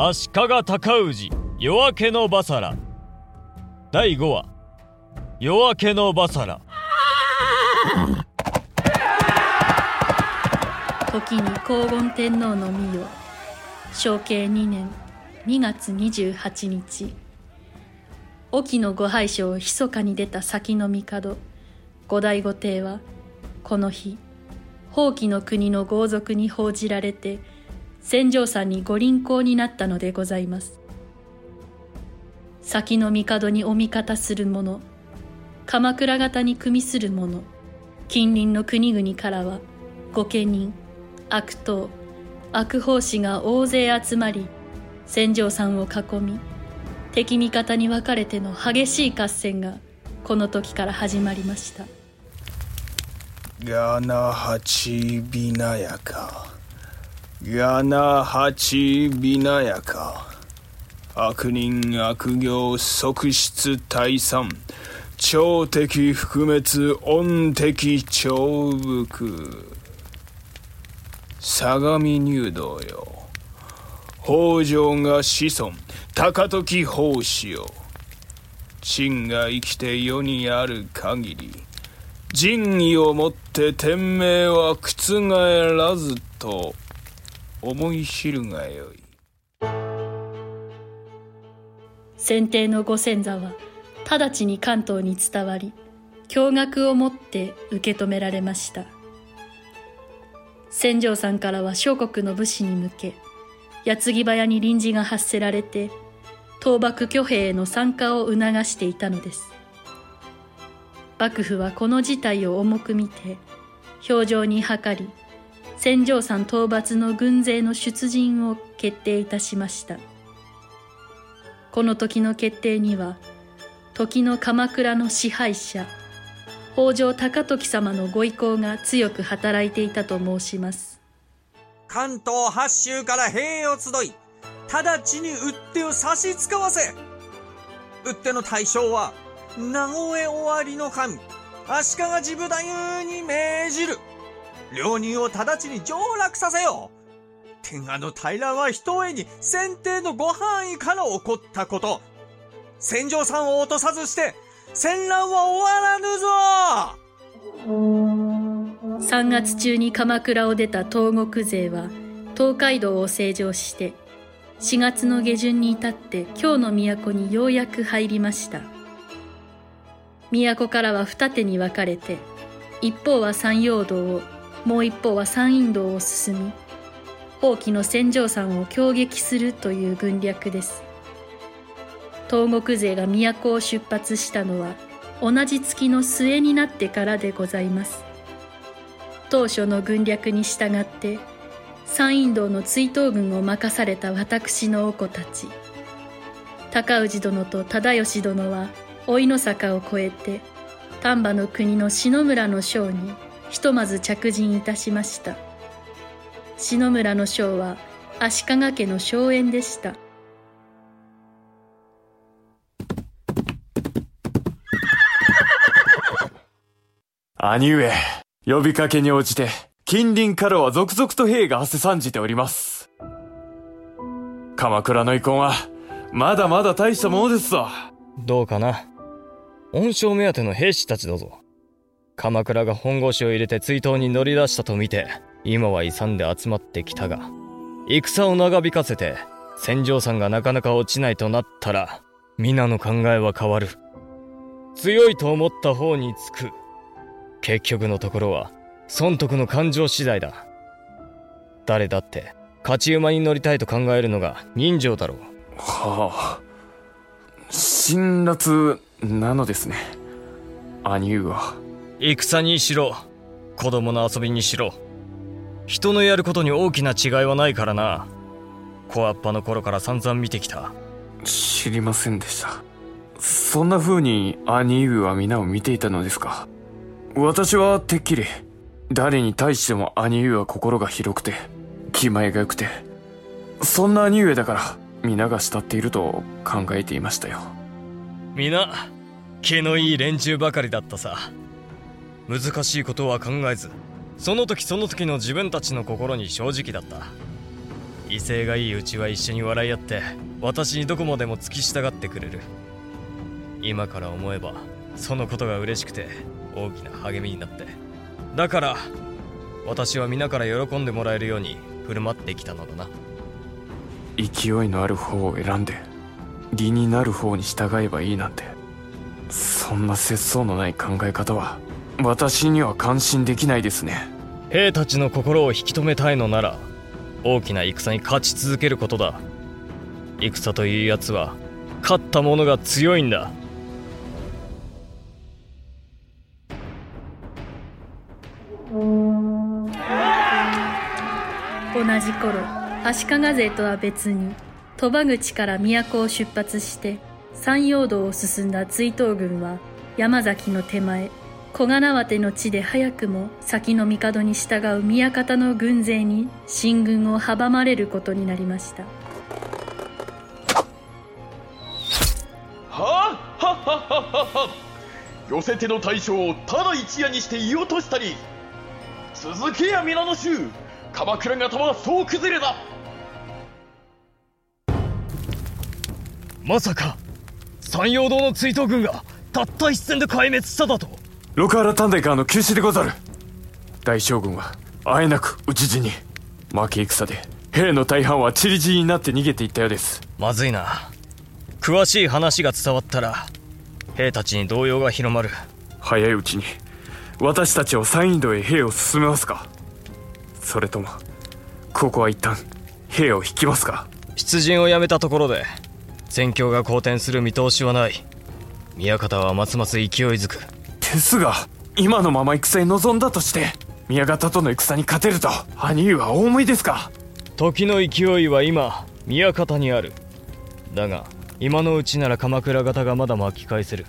足利尊氏夜明けのバサラ。第5話夜明けのバサラ。時に黄金天皇の御代承慶2年2月28日。沖のご拝所を密かに出た先の帝後醍醐帝はこの日宝器の国の豪族に報じられて戦場山にご臨行になったのでございます。先の帝にお味方する者鎌倉方に組みする者近隣の国々からは御家人悪党悪法師が大勢集まり戦場山を囲み敵味方に分かれての激しい合戦がこの時から始まりました。ガナハチビナヤカガナハチビナヤカ悪人悪行即失退散。超敵覆滅恩敵超福相模入道よ。北条が子孫。高時法師よ。真が生きて世にある限り。仁義をもって天命は覆らずと。思い知るがよい。先帝のご先祖は直ちに関東に伝わり驚愕をもって受け止められました。戦場さんからは諸国の武士に向け矢継ぎ早に臨時が発せられて倒幕挙兵への参加を促していたのです。幕府はこの事態を重く見て表情に諮り戦場山討伐の軍勢の出陣を決定いたしました。この時の決定には時の鎌倉の支配者北条高時様のご意向が強く働いていたと申します。関東八州から兵を集い直ちに打ってを差し使わせ打っての対象は名古屋終わりの神足利治部太夫に命じる。両人を直ちに上洛させよう。天下の平はひとえに先帝のご範囲から起こったこと。戦場さんを落とさずして戦乱は終わらぬぞ。3月中に鎌倉を出た東国勢は東海道を成城して4月の下旬に至って京の都にようやく入りました。都からは二手に分かれて一方は山陽道をもう一方は山陰道を進み宝器の戦場山を攻撃するという軍略です。東国勢が都を出発したのは同じ月の末になってからでございます。当初の軍略に従って山陰道の追討軍を任された私のお子たち高氏殿と忠義殿は老いの坂を越えて丹波の国の篠村の将にひとまず着陣いたしました篠村の将は足利家の荘園でした兄上、呼びかけに応じて、近隣からは続々と兵が汗さんじております。鎌倉の遺恨は、まだまだ大したものですぞ。どうかな。恩賞目当ての兵士たちだぞ。鎌倉が本腰を入れて追悼に乗り出したと見て、今は勇んで集まってきたが、戦を長引かせて、戦場さんがなかなか落ちないとなったら、皆の考えは変わる。強いと思った方につく。結局のところは、損得の感情次第だ。誰だって、勝ち馬に乗りたいと考えるのが人情だろう。はあ。辛辣なのですね。兄上は。戦にしろ、子供の遊びにしろ。人のやることに大きな違いはないからな。小アッパの頃から散々見てきた。知りませんでした。そんな風に兄上は皆を見ていたのですか？私はてっきり、誰に対しても兄上は心が広くて、気前が良くて、そんな兄上だから、皆が慕っていると考えていましたよ。皆、気のいい連中ばかりだったさ。難しいことは考えず、その時その時の自分たちの心に正直だった。威勢がいいうちは一緒に笑い合って私にどこまでも付き従ってくれる。今から思えばそのことが嬉しくて大きな励みになって。だから私は皆から喜んでもらえるように振る舞ってきたのだな。勢いのある方を選んで理になる方に従えばいいなんてそんな節操のない考え方は私には感心できないですね。兵たちの心を引き止めたいのなら大きな戦に勝ち続けることだ。戦というやつは勝った者が強いんだ。同じ頃足利勢とは別に鳥羽口から都を出発して山陽道を進んだ追討軍は山崎の手前小金縄の地で早くも先の帝に従う宮方の軍勢に進軍を阻まれることになりました。はあはっはっはっはっは寄せ手の大将をただ一夜にして言い落としたり。続けや皆の衆。鎌倉方は総崩れだ。まさか山陽道の追討軍がたった一戦で壊滅しただと六原短大からの急死でござる。大将軍はあえなく討ち死に負け戦で兵の大半は散り散りになって逃げていったようです。まずいな。詳しい話が伝わったら兵たちに動揺が広まる。早いうちに私たちを山陰道へ兵を進めますか。それともここは一旦兵を引きますか。出陣をやめたところで戦況が好転する見通しはない。宮方はますます勢いづくですが今のまま戦に臨んだとして宮方との戦に勝てると兄上はお思いですか？時の勢いは今宮方にある。だが今のうちなら鎌倉方がまだ巻き返せる。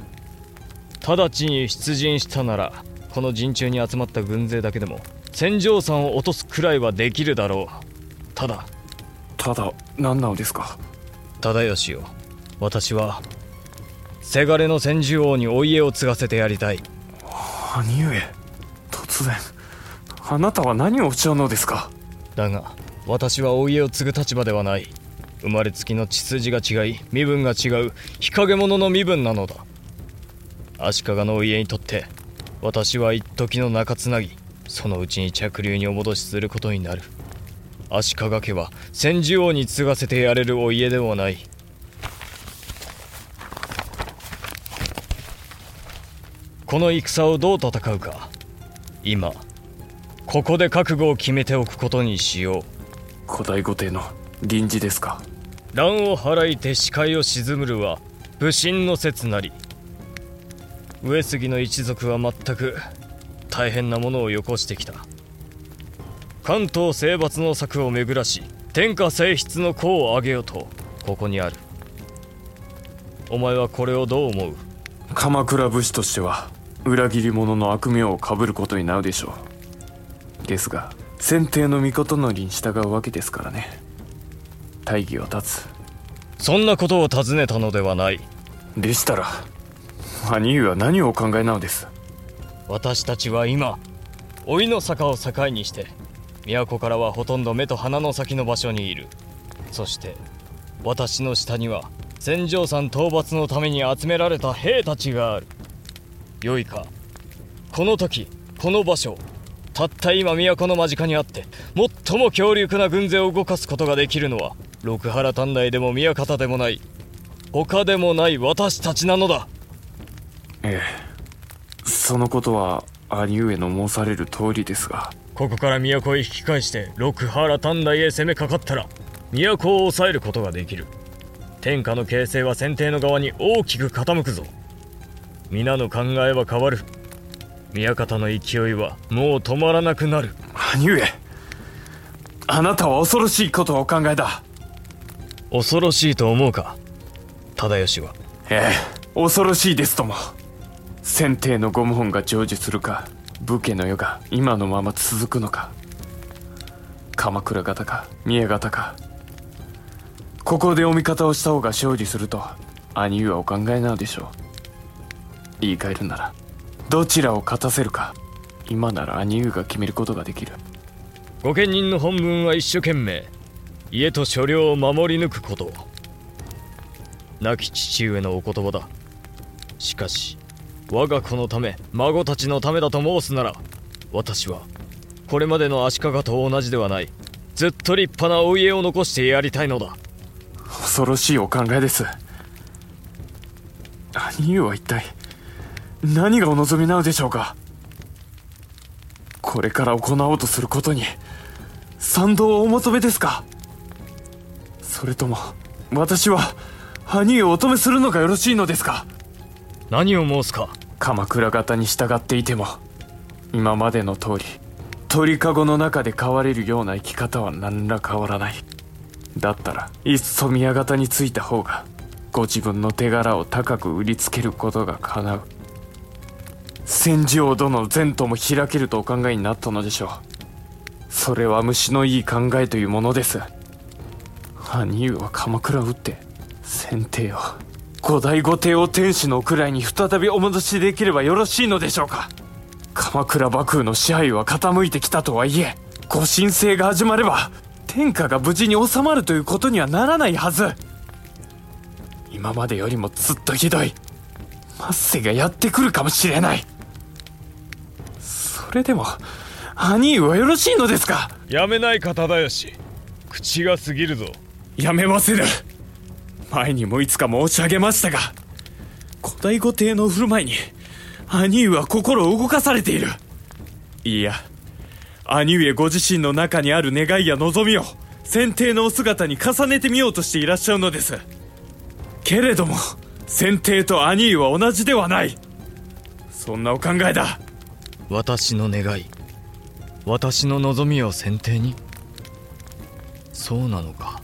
直ちに出陣したならこの陣中に集まった軍勢だけでも戦場山を落とすくらいはできるだろう。ただ。ただ何なのですか？忠義よ。私はせがれの千住王にお家を継がせてやりたい。兄上突然あなたは何をおっしゃるのですか？だが私はお家を継ぐ立場ではない。生まれつきの血筋が違い身分が違う日陰者の身分なのだ。足利のお家にとって私は一時の中つなぎそのうちに着流にお戻しすることになる。足利家は千住王に継がせてやれるお家ではないこの戦をどう戦うか。今ここで覚悟を決めておくことにしよう。古代御帝の臨時ですか。乱を払いて視界を沈むるは武神の説なり。上杉の一族は全く大変なものをよこしてきた。関東征伐の策を巡らし天下征出の功を挙げよとここにある。お前はこれをどう思う？鎌倉武士としては裏切り者の悪名をかぶることになるでしょう。ですが先帝の御事のりに従うわけですからね。大義は立つ。そんなことを尋ねたのではない。でしたら兄上は何をお考えなのです？私たちは今老いの坂を境にして都からはほとんど目と鼻の先の場所にいる。そして私の下には戦場山討伐のために集められた兵たちがあるよいか。この時この場所たった今都の間近にあって最も強力な軍勢を動かすことができるのは六原短大でも宮方でもない他でもない私たちなのだ。ええ。そのことは兄上の申される通りですが。ここから都へ引き返して六原短大へ攻めかかったら都を抑えることができる。天下の形勢は先帝の側に大きく傾くぞ皆の考えは変わる。宮方の勢いはもう止まらなくなる。兄上あなたは恐ろしいことをお考えだ。恐ろしいと思うか？忠義は。ええ恐ろしいですとも。先帝のご謀反が成就するか武家の世が今のまま続くのか鎌倉方か宮方か。ここでお味方をした方が勝利すると兄上はお考えなのでしょう言い換えるならどちらを勝たせるか今なら兄上が決めることができる。御家人の本分は一生懸命家と所領を守り抜くこと。亡き父上のお言葉だ。しかし我が子のため孫たちのためだと申すなら私はこれまでの足利と同じではないずっと立派なお家を残してやりたいのだ。恐ろしいお考えです。兄上は一体何がお望みなのでしょうか？これから行おうとすることに賛同をお求めですか？それとも私は兄上をお止めするのがよろしいのですか？何を申すか？鎌倉方に従っていても今までの通り鳥かごの中で飼われるような生き方は何ら変わらない。だったらいっそ宮方についた方がご自分の手柄を高く売りつけることが叶う千事王殿の前途も開けるとお考えになったのでしょう。それは虫のいい考えというものです。兄上は鎌倉を打って先帝を。後醍醐帝王天使の位に再びお戻しできればよろしいのでしょうか。鎌倉幕府の支配は傾いてきたとはいえご神聖が始まれば天下が無事に収まるということにはならないはず。今までよりもずっとひどい。末世がやってくるかもしれない。それでも兄上はよろしいのですか？やめないか忠義口が過ぎるぞ。やめませぬ前にもいつか申し上げましたが古代御帝の振る舞いに兄上は心を動かされている。いや兄上ご自身の中にある願いや望みを先帝のお姿に重ねてみようとしていらっしゃるのです。けれども先帝と兄上は同じではない。そんなお考えだ私の願い私の望みを先帝に？そうなのか。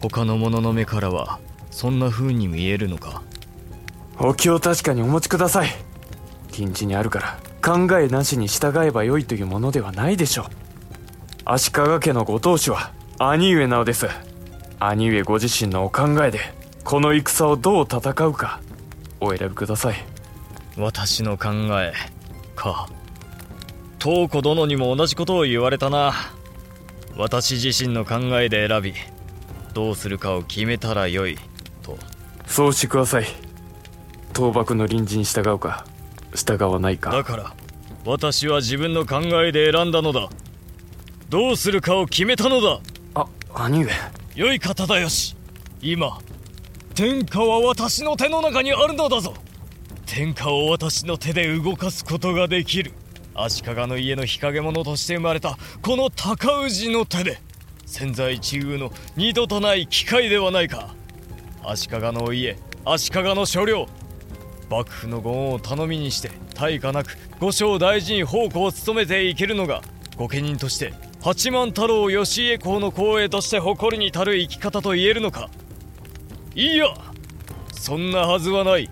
他の者の目からはそんな風に見えるのか。お気を確かにお持ちください。近地にあるから考えなしに従えばよいというものではないでしょう。足利家のご当主は兄上なのです。兄上ご自身のお考えでこの戦をどう戦うかお選びください。私の考えか。東子殿にも同じことを言われたな。私自身の考えで選びどうするかを決めたらよいと。そうしてください。倒幕の臨時に従うか従わないか。だから私は自分の考えで選んだのだ。どうするかを決めたのだ。あ兄上。良い方だよし。今天下は私の手の中にあるのだぞ天下を私の手で動かすことができる。足利の家の日陰者として生まれたこの高氏の手で千載一遇の二度とない機会ではないか。足利の家足利の所領幕府のご恩を頼みにして大化なく御所大事に奉公を務めていけるのが御家人として八幡太郎義家公の光栄として誇りに足る生き方と言えるのか。いやそんなはずはない。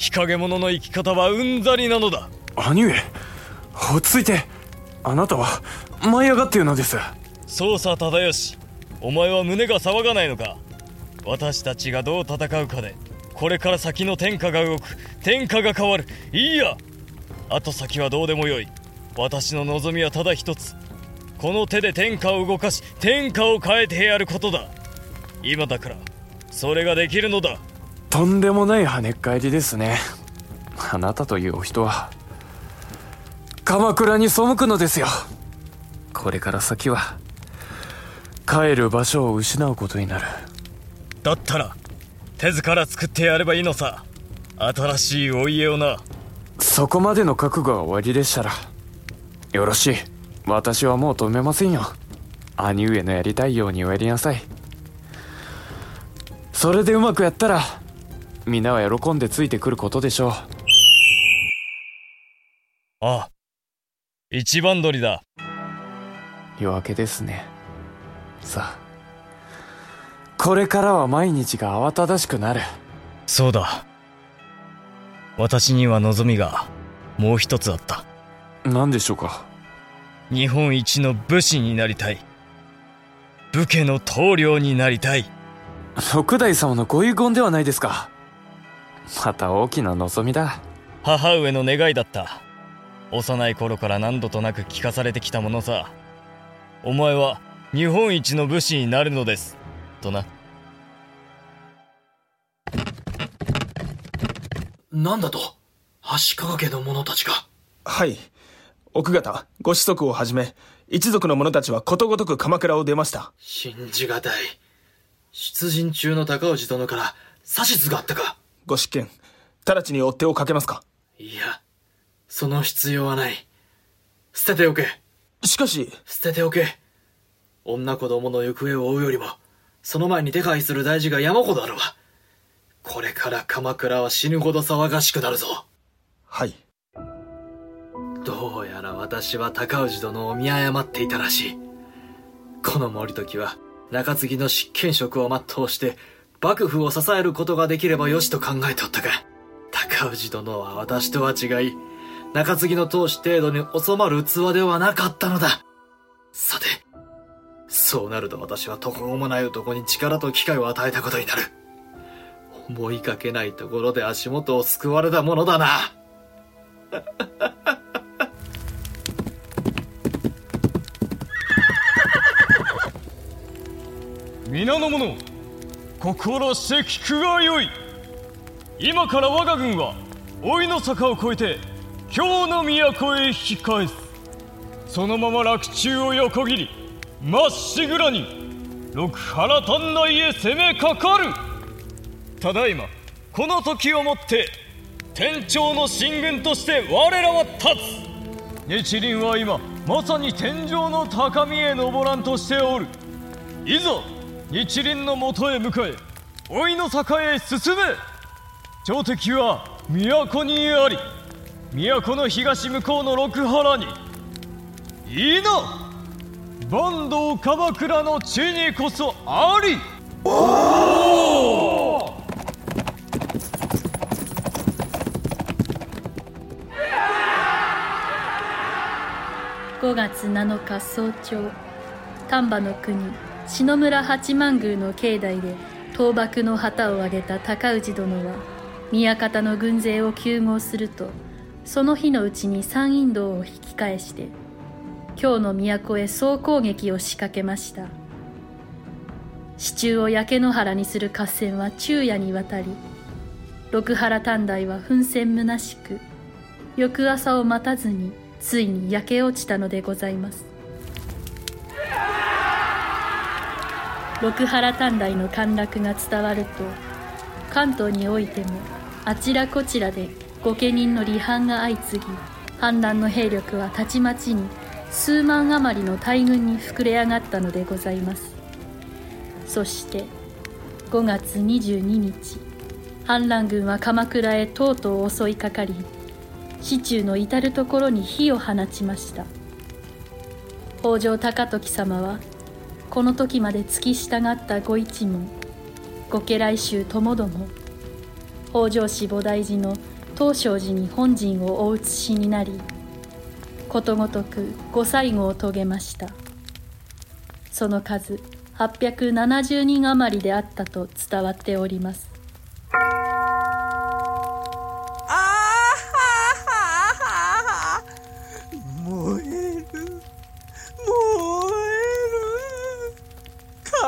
日陰者の生き方はうんざりなのだ。兄上落ち着いて。あなたは舞い上がっているのです。そうさ忠義お前は胸が騒がないのか。私たちがどう戦うかでこれから先の天下が動く。天下が変わる。いいや。後先はどうでもよい。私の望みはただ一つ。この手で天下を動かし天下を変えてやることだ。今だからそれができるのだとんでもない跳ねっ返りですね。あなたというお人は鎌倉に背くのですよ。これから先は帰る場所を失うことになる。だったら手ずから作ってやればいいのさ。新しいお家をな。そこまでの覚悟が終わりでしたらよろしい。私はもう止めませんよ。兄上のやりたいようにおやりなさい。それでうまくやったら皆は喜んでついてくることでしょう。ああ一番鳥だ。夜明けですね。さあこれからは毎日が慌ただしくなる。そうだ。私には望みがもう一つあった。何でしょうか？日本一の武士になりたい。武家の棟梁になりたい。六代様のご遺言ではないですかまた大きな望みだ。母上の願いだった。幼い頃から何度となく聞かされてきたものさ。お前は日本一の武士になるのです。とな。なんだと？足利家の者たちが。はい。奥方、ご子息をはじめ、一族の者たちはことごとく鎌倉を出ました。信じがたい。出陣中の高氏殿から指図があったかご執権、直ちに追っ手をかけますか？いやその必要はない。捨てておけ。しかし、捨てておけ。女子供の行方を追うよりもその前に手配する大事が山ほどあるわ。これから鎌倉は死ぬほど騒がしくなるぞ。はい。どうやら私は高氏殿を見誤っていたらしい。この森時は中継ぎの執権職を全うして幕府を支えることができればよしと考えておったが高氏殿は私とは違い中継ぎの当主程度に収まる器ではなかったのだ。さてそうなると私は途方もない男に力と機会を与えたことになる。思いかけないところで足元を救われたものだな。皆の者心して聞くがよい。今から我が軍は老いの坂を越えて京の都へ引き返す。そのまま洛中を横切りまっしぐらに六原丹内へ攻めかかる。ただいまこの時をもって天朝の進軍として我らは立つ。日輪は今まさに天井の高みへ登らんとしておる。いざ日輪のもとへ向かえ老いの坂へ進め朝敵は都にあり都の東向こうの六原にいいな。坂東鎌倉の地にこそあり。5月7日早朝丹波の国篠村八幡宮の境内で倒幕の旗を上げた高氏殿は宮方の軍勢を救護するとその日のうちに山陰道を引き返して京の都へ総攻撃を仕掛けました。支柱を焼け野原にする合戦は昼夜にわたり六原短大は奮戦むなしく翌朝を待たずについに焼け落ちたのでございます。六原短大の陥落が伝わると関東においてもあちらこちらで御家人の離反が相次ぎ反乱の兵力はたちまちに数万余りの大軍に膨れ上がったのでございます。そして5月22日反乱軍は鎌倉へとうとう襲いかかり市中の至る所に火を放ちました。北条高時様はこの時まで付き従ったご一門。御家来衆ともども北条氏菩提寺の東照寺に本陣をお移しになりことごとくご最後を遂げました。その数870人余りであったと伝わっております。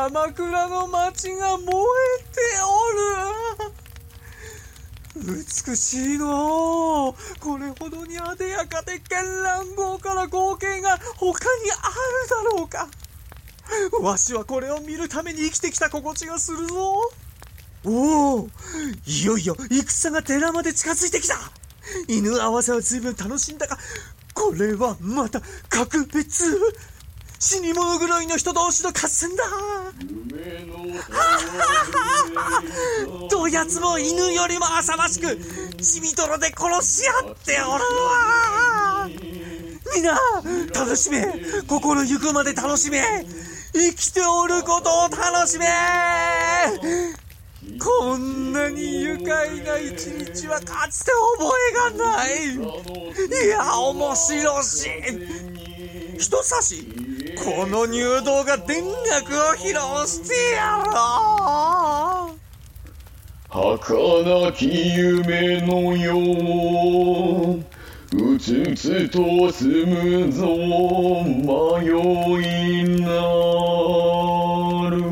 鎌倉の町が燃えておる。美しいのこれほどにあでやかで絢爛豪華な光景が他にあるだろうか。わしはこれを見るために生きてきた心地がするぞ。おおいよいよ戦が寺まで近づいてきた。犬合わせは随分楽しんだがこれはまた格別。死に物狂いの人同士の合戦だ。どやつも犬よりも浅ましく血みどろで殺し合っておるわみんな楽しめ。心ゆくまで楽しめ。生きておることを楽しめ。こんなに愉快な一日はかつて覚えがない。いや面白し。人差しこの入道が田楽を披露してやろう。儚き夢のよううつつと住むぞ迷いなる。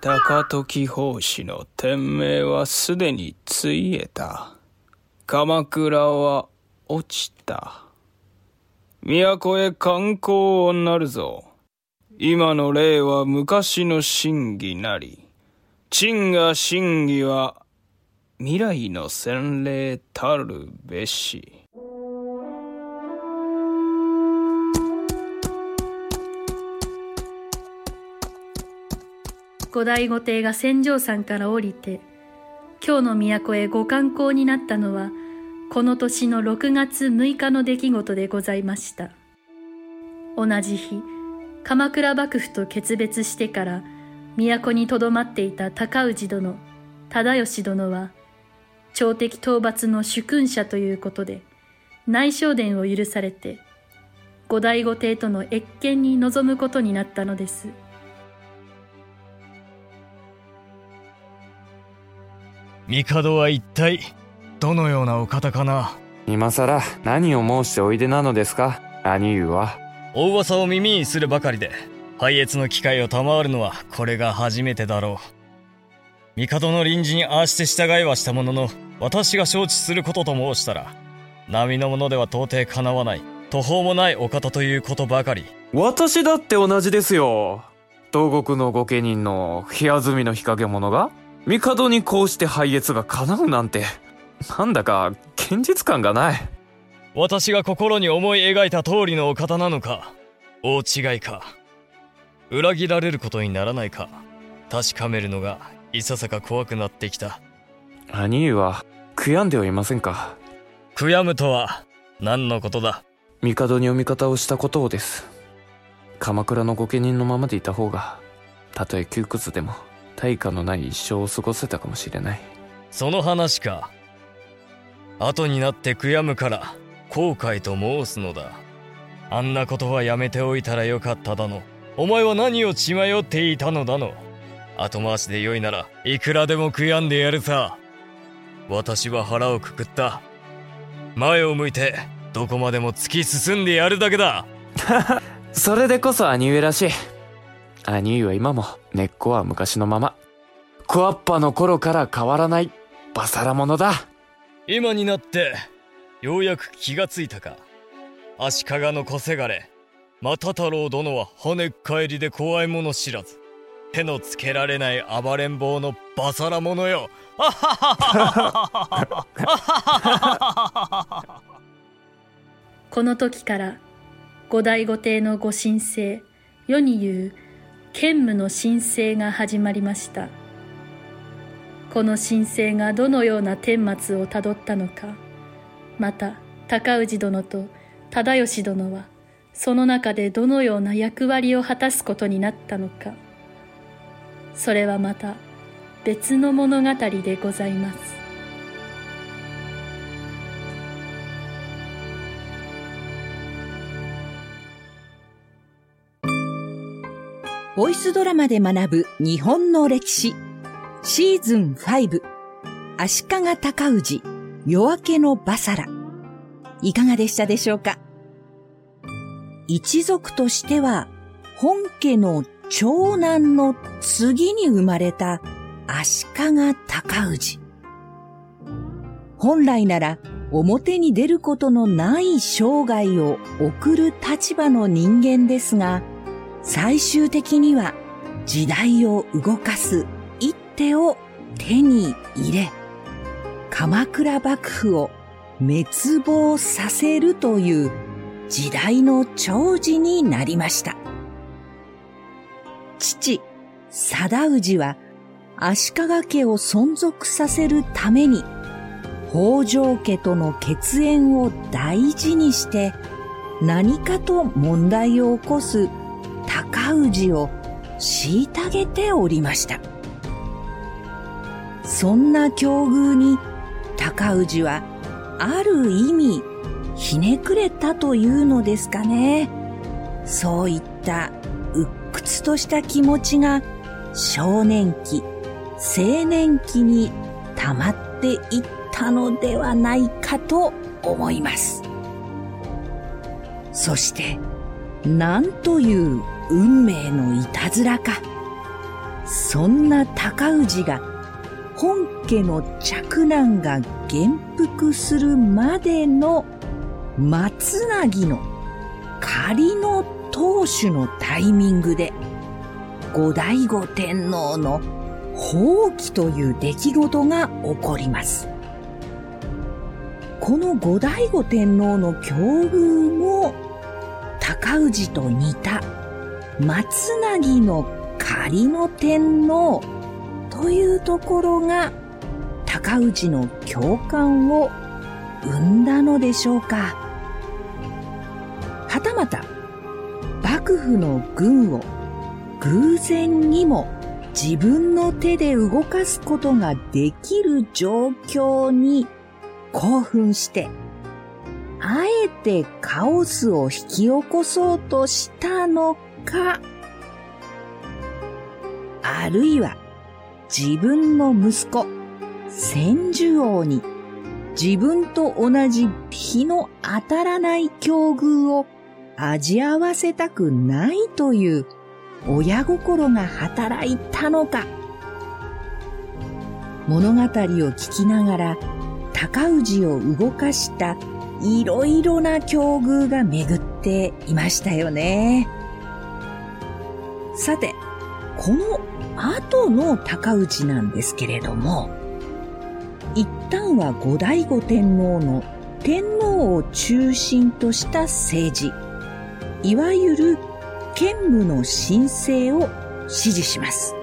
高時法師の天命はすでについえた。鎌倉は落ちた。都へ観光をなるぞ。今の例は昔の真偽なり。陳が真偽は未来の洗礼たるべし。後醍醐帝が戦場山から降りて、京の都へご観光になったのは、この年の6月6日の出来事でございました。同じ日、鎌倉幕府と決別してから、都に留まっていた高氏殿、忠義殿は、朝敵討伐の主君者ということで、内省殿を許されて、後醍醐帝との謁見に臨むことになったのです。帝は一体どのようなお方かな？今さら何を申しておいでなのですか？兄上はお噂を耳にするばかりで拝謁の機会を賜るのはこれが初めてだろう。帝の臨時にああして従いはしたものの私が承知することと申したら並のものでは到底かなわない途方もないお方ということばかり。私だって同じですよ。東国の御家人の部屋住みの日陰者が帝にこうして拝謁が叶うなんて、なんだか現実感がない。私が心に思い描いた通りのお方なのか、大違いか。裏切られることにならないか、確かめるのがいささか怖くなってきた。兄上は悔やんではいませんか？悔やむとは何のことだ？帝にお味方をしたことをです。鎌倉の御家人のままでいた方が、たとえ窮屈でも対価のない一生を過ごせたかもしれないその話か後になって悔やむから後悔と申すのだ。あんなことはやめておいたらよかっただの。お前は何を血迷っていたのだの。後回しでよいならいくらでも悔やんでやるさ。私は腹をくくった。前を向いてどこまでも突き進んでやるだけだ。それでこそ兄上らしい。兄上は今も根っこは昔のまま。クワッパの頃から変わらないバサラ者だ。今になって、ようやく気がついたか。足利の小せがれ、又太郎殿は跳ねっ返りで怖いもの知らず。手のつけられない暴れん坊のバサラ者よ。この時から後醍醐帝のご神聖世に言う兼務の申請が始まりましたこの申請がどのような顛末をたどったのか。また高氏殿と忠義殿はその中でどのような役割を果たすことになったのか。それはまた別の物語でございます。ボイスドラマで学ぶ日本の歴史。シーズン5足利尊氏夜明けのバサラ。いかがでしたでしょうか？一族としては本家の長男の次に生まれた足利尊氏。本来なら表に出ることのない生涯を送る立場の人間ですが、最終的には時代を動かす手を手に入れ、鎌倉幕府を滅亡させるという時代の長寿になりました。父、貞氏は足利家を存続させるために北条家との血縁を大事にして何かと問題を起こす高氏を虐げておりました。そんな境遇に高氏はある意味ひねくれたというのですかね。そういった鬱屈とした気持ちが少年期、青年期に溜まっていったのではないかと思います。そして、なんという運命のいたずらか。そんな高氏が本家の嫡男が元服するまでの松なぎの仮の当主のタイミングで後醍醐天皇の放棄という出来事が起こります。この後醍醐天皇の境遇も高氏と似た松なぎの仮の天皇というところが高氏の共感を生んだのでしょうか。はたまた幕府の軍を偶然にも自分の手で動かすことができる状況に興奮して、あえてカオスを引き起こそうとしたのか、あるいは自分の息子、千住王に自分と同じ日の当たらない境遇を味合わせたくないという親心が働いたのか。物語を聞きながら高氏を動かしたいろいろな境遇が巡っていましたよね。さて、この後の高氏なんですけれども、一旦は後醍醐天皇の天皇を中心とした政治、いわゆる兼務の申請を支持します。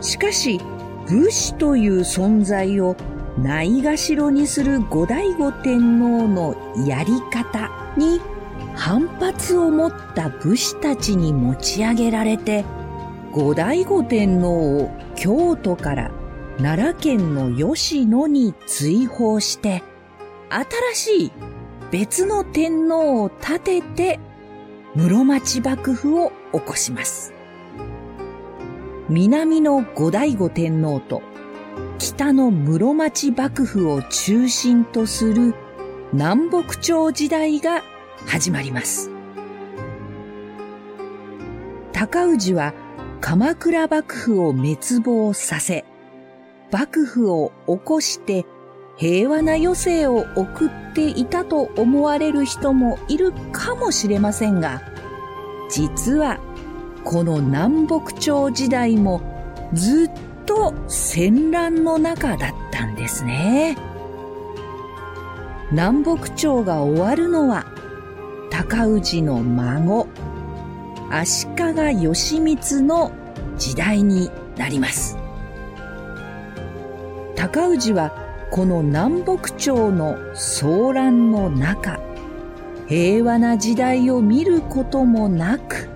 しかし、武士という存在をないがしろにする後醍醐天皇のやり方に反発を持った武士たちに持ち上げられて、後醍醐天皇を京都から奈良県の吉野に追放して、新しい別の天皇を立てて室町幕府を起こします。南の後醍醐天皇と北の室町幕府を中心とする南北朝時代が始まります。高氏は鎌倉幕府を滅亡させ、幕府を起こして平和な余生を送っていたと思われる人もいるかもしれませんが、実はこの南北朝時代もずっと戦乱の中だったんですね。南北朝が終わるのは高氏の孫、足利義満の時代になります。高氏はこの南北朝の騒乱の中、平和な時代を見ることもなく、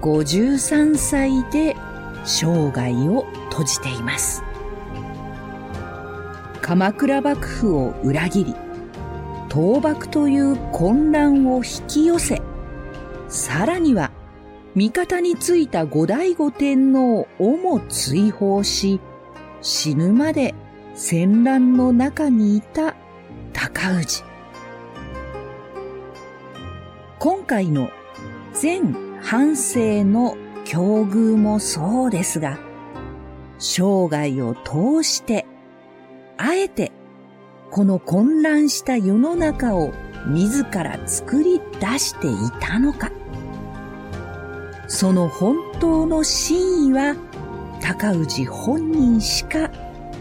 53歳で生涯を閉じています。鎌倉幕府を裏切り、倒幕という混乱を引き寄せ、さらには味方についた後醍醐天皇をも追放し、死ぬまで戦乱の中にいた高氏。今回の全半生の境遇もそうですが、生涯を通して、あえてこの混乱した世の中を自ら作り出していたのか。その本当の真意は高氏本人しか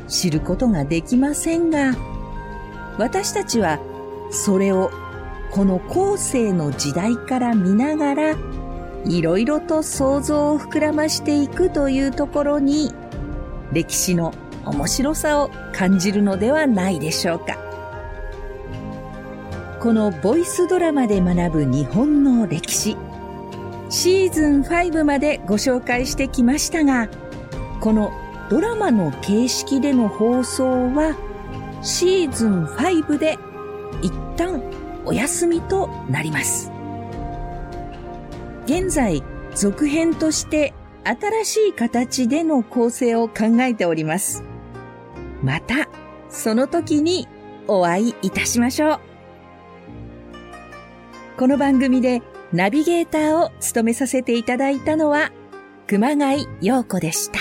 知ることができませんが、私たちはそれをこの後世の時代から見ながら、いろいろと想像を膨らましていくというところに、歴史の面白さを感じるのではないでしょうか。このボイスドラマで学ぶ日本の歴史、シーズン5までご紹介してきましたが、このドラマの形式での放送はシーズン5で一旦お休みとなります。現在、続編として新しい形での構成を考えております。また、その時にお会いいたしましょう。この番組でナビゲーターを務めさせていただいたのは、熊谷陽子でした。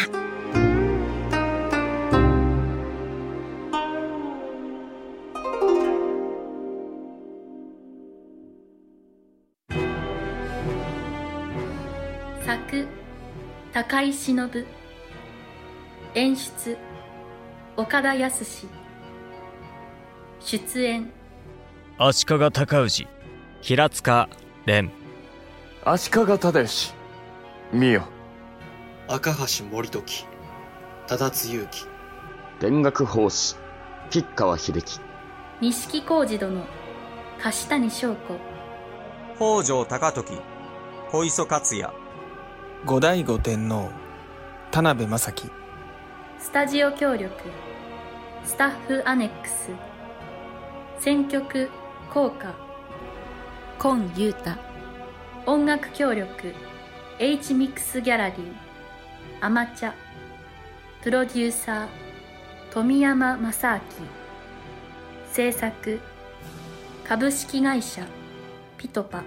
作高井忍。演出岡田康。出演。足利尊氏平塚蓮足利忠義。見よ。赤橋森時。忠津勇樹。田楽法師。吉川秀樹。錦小路殿。樫谷翔子。北条高時。小磯克也。後醍醐天皇田辺正樹。スタジオ協力。スタッフアネックス。選曲効果。今優太音楽協力 H ミックスギャラリーアマチャプロデューサー富山正明制作株式会社ピトパ。